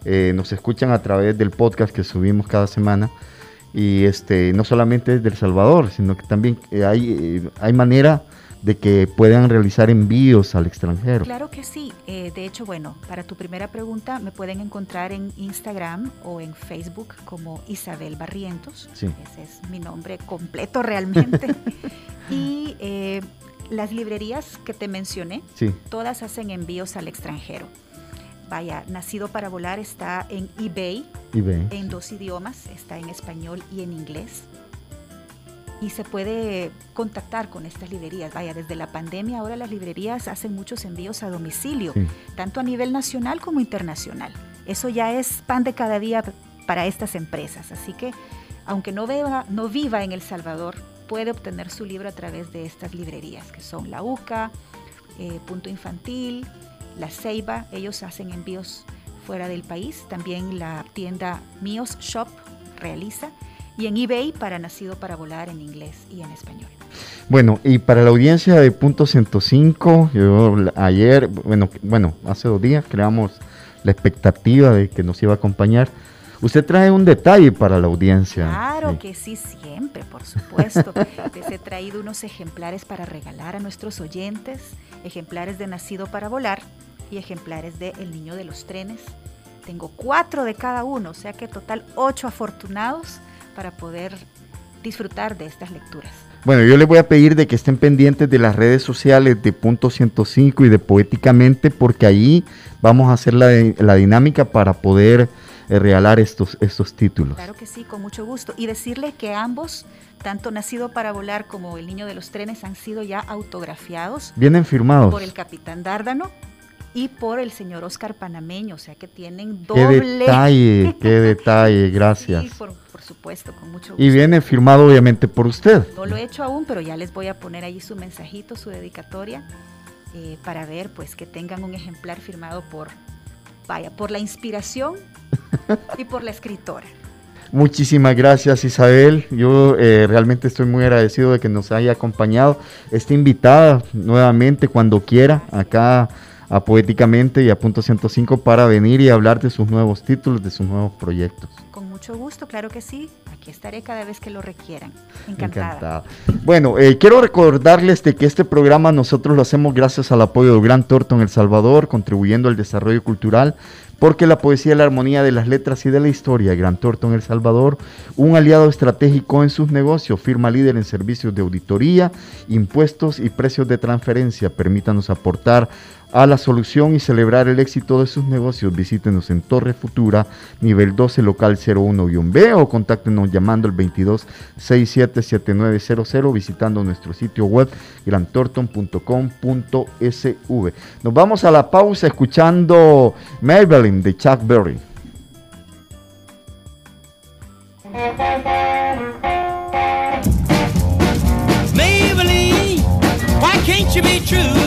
eh, nos escuchan a través del podcast que subimos cada semana. Y este, no solamente es del Salvador, sino que también eh, hay, eh, hay manera de que puedan realizar envíos al extranjero. Claro que sí. Eh, de hecho, bueno, para tu primera pregunta me pueden encontrar en Instagram o en Facebook como Isabel Barrientos. Sí. Ese es mi nombre completo realmente. y eh, las librerías que te mencioné, Sí, todas hacen envíos al extranjero. Vaya, Nacido para Volar está en eBay en dos idiomas, está en español y en inglés. Y se puede contactar con estas librerías. Vaya, desde la pandemia ahora las librerías hacen muchos envíos a domicilio, Sí. tanto a nivel nacional como internacional. Eso ya es pan de cada día para estas empresas. Así que, aunque no, viva, no viva en El Salvador, puede obtener su libro a través de estas librerías, que son la UCA, eh, Punto Infantil, la Ceiba. Ellos hacen envíos fuera del país. También la tienda Mios Shop realiza. Y en eBay para Nacido para Volar en inglés y en español. Bueno, y para la audiencia de Punto 105, yo ayer, bueno, bueno, hace dos días creamos la expectativa de que nos iba a acompañar. Usted trae un detalle para la audiencia. Claro Sí. que sí, siempre, por supuesto. Les he traído unos ejemplares para regalar a nuestros oyentes, ejemplares de Nacido para Volar y ejemplares de El Niño de los Trenes. Tengo cuatro de cada uno, o sea que total ocho afortunados para poder disfrutar de estas lecturas. Bueno, yo les voy a pedir de que estén pendientes de las redes sociales de Punto 105 y de Poéticamente, porque ahí vamos a hacer la, la dinámica para poder eh, regalar estos, estos títulos. Claro que sí, con mucho gusto. Y decirle que ambos, tanto Nacido para Volar como El Niño de los Trenes, han sido ya autografiados Vienen firmados. por el capitán Dárdano y por el señor Oscar Panameño, o sea que tienen Qué doble. detalle, qué detalle, gracias. Sí, por, por supuesto, con mucho gusto. Y viene firmado obviamente por usted. No lo he hecho aún, pero ya les voy a poner allí su mensajito, su dedicatoria, eh, para ver pues que tengan un ejemplar firmado por, vaya, por la inspiración y por la escritora. Muchísimas gracias Isabel. Yo eh, realmente estoy muy agradecido de que nos haya acompañado. Está invitada nuevamente cuando quiera acá a Poéticamente y a Punto 105 para venir y hablar de sus nuevos títulos, de sus nuevos proyectos. Con mucho gusto, claro que sí. Aquí estaré cada vez que lo requieran. Encantada. Encantada. Bueno, eh, quiero recordarles de que este programa nosotros lo hacemos gracias al apoyo del Gran Torto en El Salvador, contribuyendo al desarrollo cultural, porque la poesía es la armonía de las letras y de la historia. Gran Torto en El Salvador, un aliado estratégico en sus negocios, firma líder en servicios de auditoría, impuestos y precios de transferencia. Permítanos aportar a la solución y celebrar el éxito de sus negocios. Visítenos en Torre Futura, nivel 12, local 01-B o contáctenos llamando al 22 677900 visitando nuestro sitio web grantorton.com.sv. Nos vamos a la pausa escuchando Maybelline de Chuck Berry. Maybelline, why can't you be true?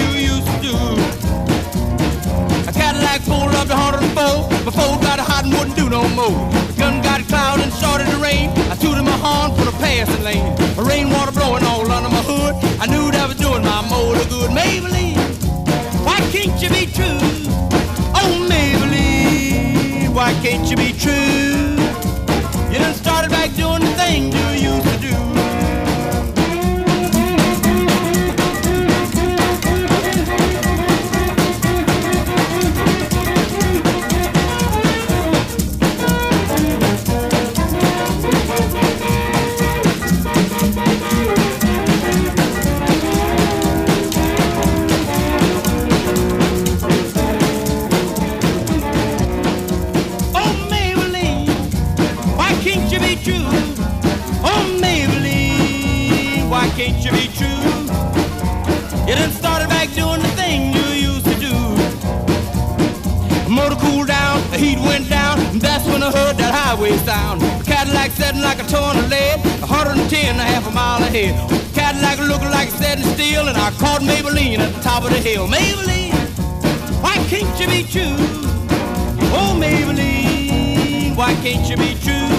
Cadillac pulled up to 104, before got hot and wouldn't do no more. The gun got cloud and started to rain. I tooted my horn for the passing lane. The rainwater blowing all under my hood. I knew that was doing my motor good. Maybelline, why can't you be true? Oh, Maybelline, why can't you be true? You done started back doing the you used do. Oh, top of the hill. Maybelline, why can't you be true? Oh, Maybelline, why can't you be true?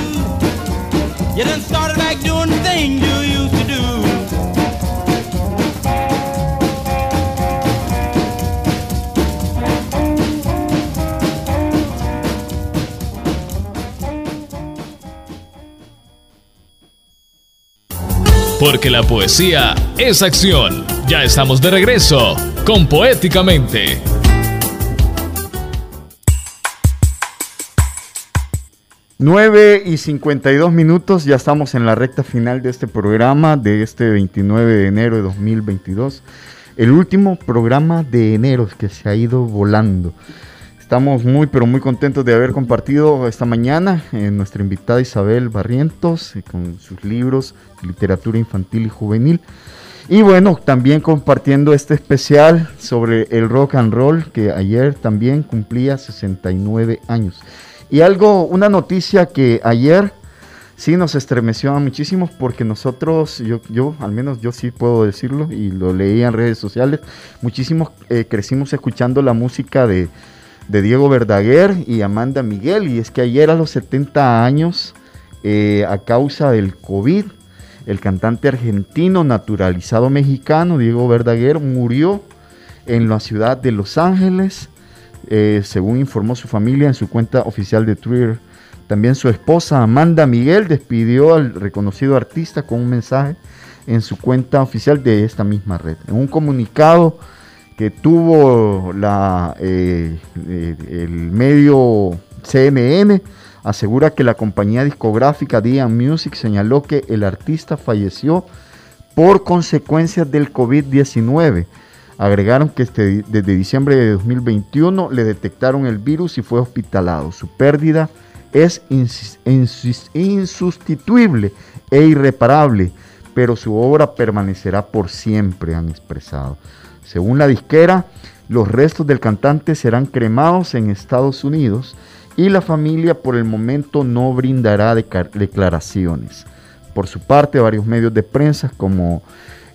You done started back doing the things you used to do. Porque la poesía es acción. Ya estamos de regreso con Poéticamente. Nueve y 52 minutos, ya estamos en la recta final de este programa de este 29 de enero de 2022. El último programa de enero que se ha ido volando. Estamos muy pero muy contentos de haber compartido esta mañana en nuestra invitada Isabel Barrientos eh, con sus libros literatura infantil y juvenil. Y bueno, también compartiendo este especial sobre el rock and roll que ayer también cumplía 69 años. Y algo, una noticia que ayer sí nos estremeció a muchísimos porque nosotros, yo, yo al menos yo sí puedo decirlo y lo leí en redes sociales, muchísimos eh, crecimos escuchando la música de, de, Diego Verdaguer y Amanda Miguel y es que ayer a los 70 años, eh, a causa del COVID, el cantante argentino naturalizado mexicano Diego Verdaguer murió en la ciudad de Los Ángeles eh, según informó su familia en su cuenta oficial de Twitter. También su esposa Amanda Miguel despidió al reconocido artista con un mensaje en su cuenta oficial de esta misma red. En un comunicado que tuvo la, eh, eh, el medio CNN, asegura que la compañía discográfica Dian Music señaló que el artista falleció por consecuencias del COVID-19 Agregaron que este, desde diciembre de 2021 le detectaron el virus y fue hospitalado. Su pérdida es insustituible e irreparable, pero su obra permanecerá por siempre, han expresado. Según la disquera, los restos del cantante serán cremados en Estados Unidos y la familia por el momento no brindará declaraciones. Por su parte, varios medios de prensa como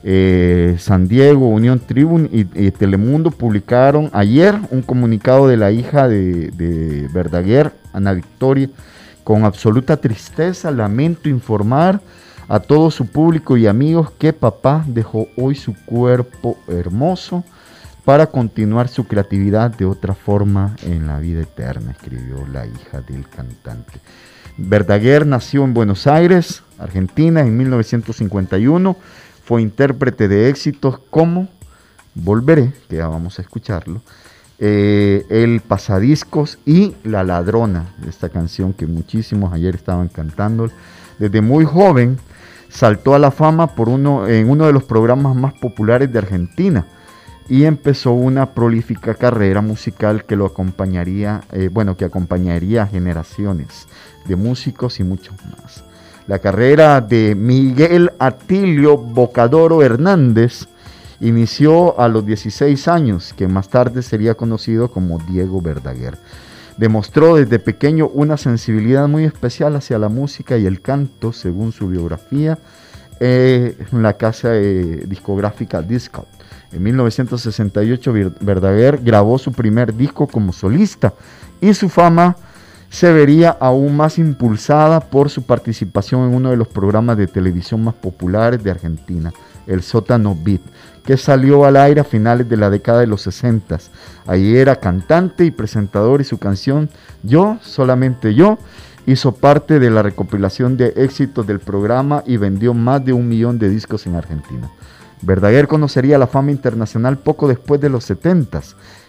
eh, San Diego, Unión Tribune y, Telemundo publicaron ayer un comunicado de la hija de, Verdaguer, Ana Victoria, con absoluta tristeza, lamento informar a todo su público y amigos que papá dejó hoy su cuerpo hermoso para continuar su creatividad de otra forma en la vida eterna, escribió la hija del cantante. Verdaguer nació en Buenos Aires, Argentina, en 1951 fue intérprete de éxitos como Volveré, que ya vamos a escucharlo, eh, El Pasadiscos y La Ladrona, esta canción que muchísimos ayer estaban cantando. Desde muy joven saltó a la fama por uno, en uno de los programas más populares de Argentina y empezó una prolífica carrera musical que lo acompañaría, eh, bueno, que acompañaría a generaciones de músicos y muchos más. La carrera de Miguel Atilio Bocadoro Hernández inició a los 16 años, que más tarde sería conocido como Diego Verdaguer. Demostró desde pequeño una sensibilidad muy especial hacia la música y el canto, según su biografía, eh, en la casa eh, discográfica Discount. En 1968 Verdaguer grabó su primer disco como solista y su fama se vería aún más impulsada por su participación en uno de los programas de televisión más populares de Argentina, el Sótano Beat, que salió al aire a finales de la década de los 60. Allí era cantante y presentador y su canción Yo, solamente yo, hizo parte de la recopilación de éxitos del programa y vendió más de un millón de discos en Argentina. Verdaguer conocería la fama internacional poco después de los 70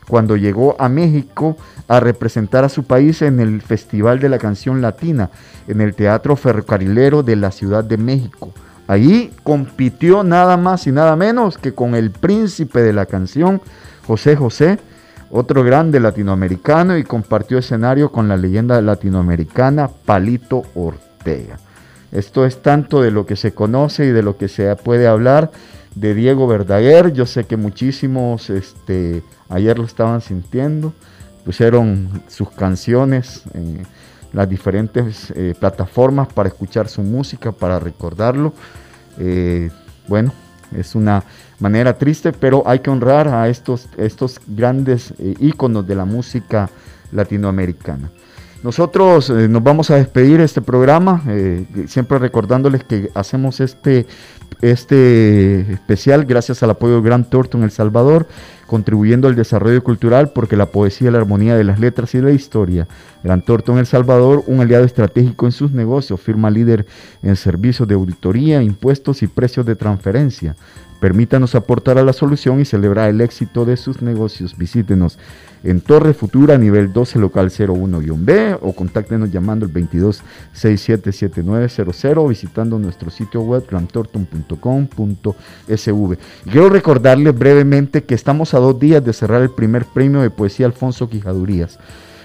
cuando llegó a México a representar a su país en el Festival de la Canción Latina, en el Teatro Ferrocarrilero de la Ciudad de México. Allí compitió nada más y nada menos que con el príncipe de la canción, José José, otro grande latinoamericano, y compartió escenario con la leyenda latinoamericana Palito Ortega. Esto es tanto de lo que se conoce y de lo que se puede hablar de Diego Verdaguer. Yo sé que muchísimos este, ayer lo estaban sintiendo, pusieron sus canciones en las diferentes eh, plataformas para escuchar su música, para recordarlo. Eh, bueno, Es una manera triste, pero hay que honrar a estos, estos grandes eh, íconos de la música latinoamericana. Nosotros eh, nos vamos a despedir de este programa, eh, siempre recordándoles que hacemos este, este especial gracias al apoyo de Gran Thornton El Salvador, contribuyendo al desarrollo cultural porque la poesía, la armonía de las letras y la historia. Gran Thornton El Salvador, un aliado estratégico en sus negocios, firma líder en servicios de auditoría, impuestos y precios de transferencia. Permítanos aportar a la solución y celebrar el éxito de sus negocios. Visítenos en Torre Futura, nivel 12, local 01-B, o contáctenos llamando al 22677900 o visitando nuestro sitio web grantorton.com.sv. Y quiero recordarles brevemente que estamos a dos días de cerrar el primer premio de poesía Alfonso Quijadurías.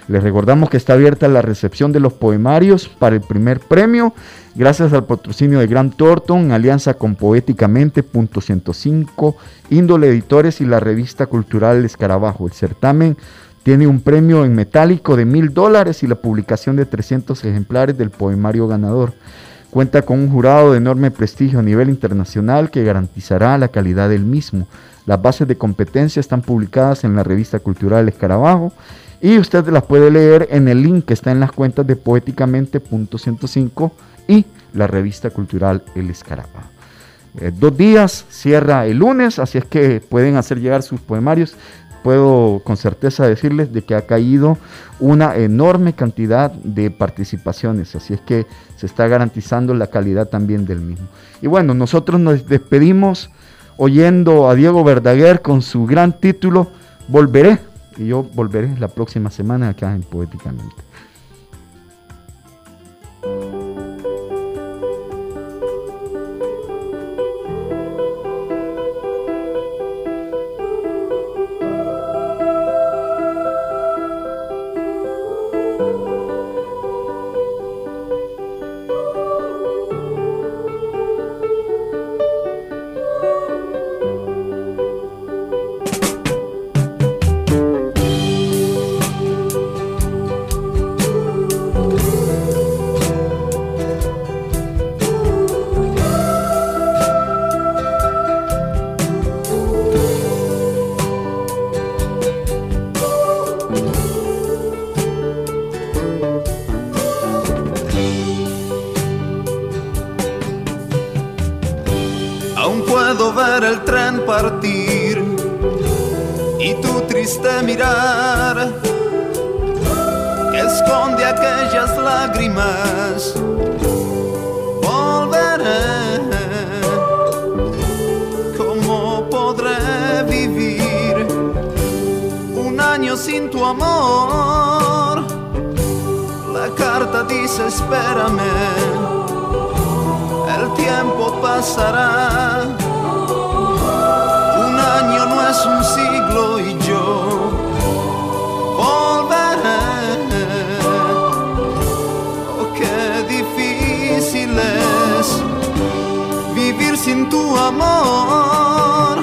Les recordamos que está abierta la recepción de los poemarios para el primer premio, gracias al patrocinio de Grant Thornton, alianza con Poéticamente, punto 105, Índole Editores y la revista cultural Escarabajo. El certamen tiene un premio en metálico de mil dólares y la publicación de 300 ejemplares del poemario ganador. Cuenta con un jurado de enorme prestigio a nivel internacional que garantizará la calidad del mismo. Las bases de competencia están publicadas en la revista cultural Escarabajo y usted las puede leer en el link que está en las cuentas de poéticamente.105 y la revista cultural El Escarapa. Eh, dos días, cierra el lunes, así es que pueden hacer llegar sus poemarios. Puedo con certeza decirles de que ha caído una enorme cantidad de participaciones, así es que se está garantizando la calidad también del mismo. Y bueno, nosotros nos despedimos oyendo a Diego Verdaguer con su gran título Volveré y yo volveré la próxima semana acá en Poéticamente. y tu triste mirar esconde aquellas lágrimas. Volveré, ¿cómo podré vivir un año sin tu amor? La carta dice espérame, el tiempo pasará. sin tu amor.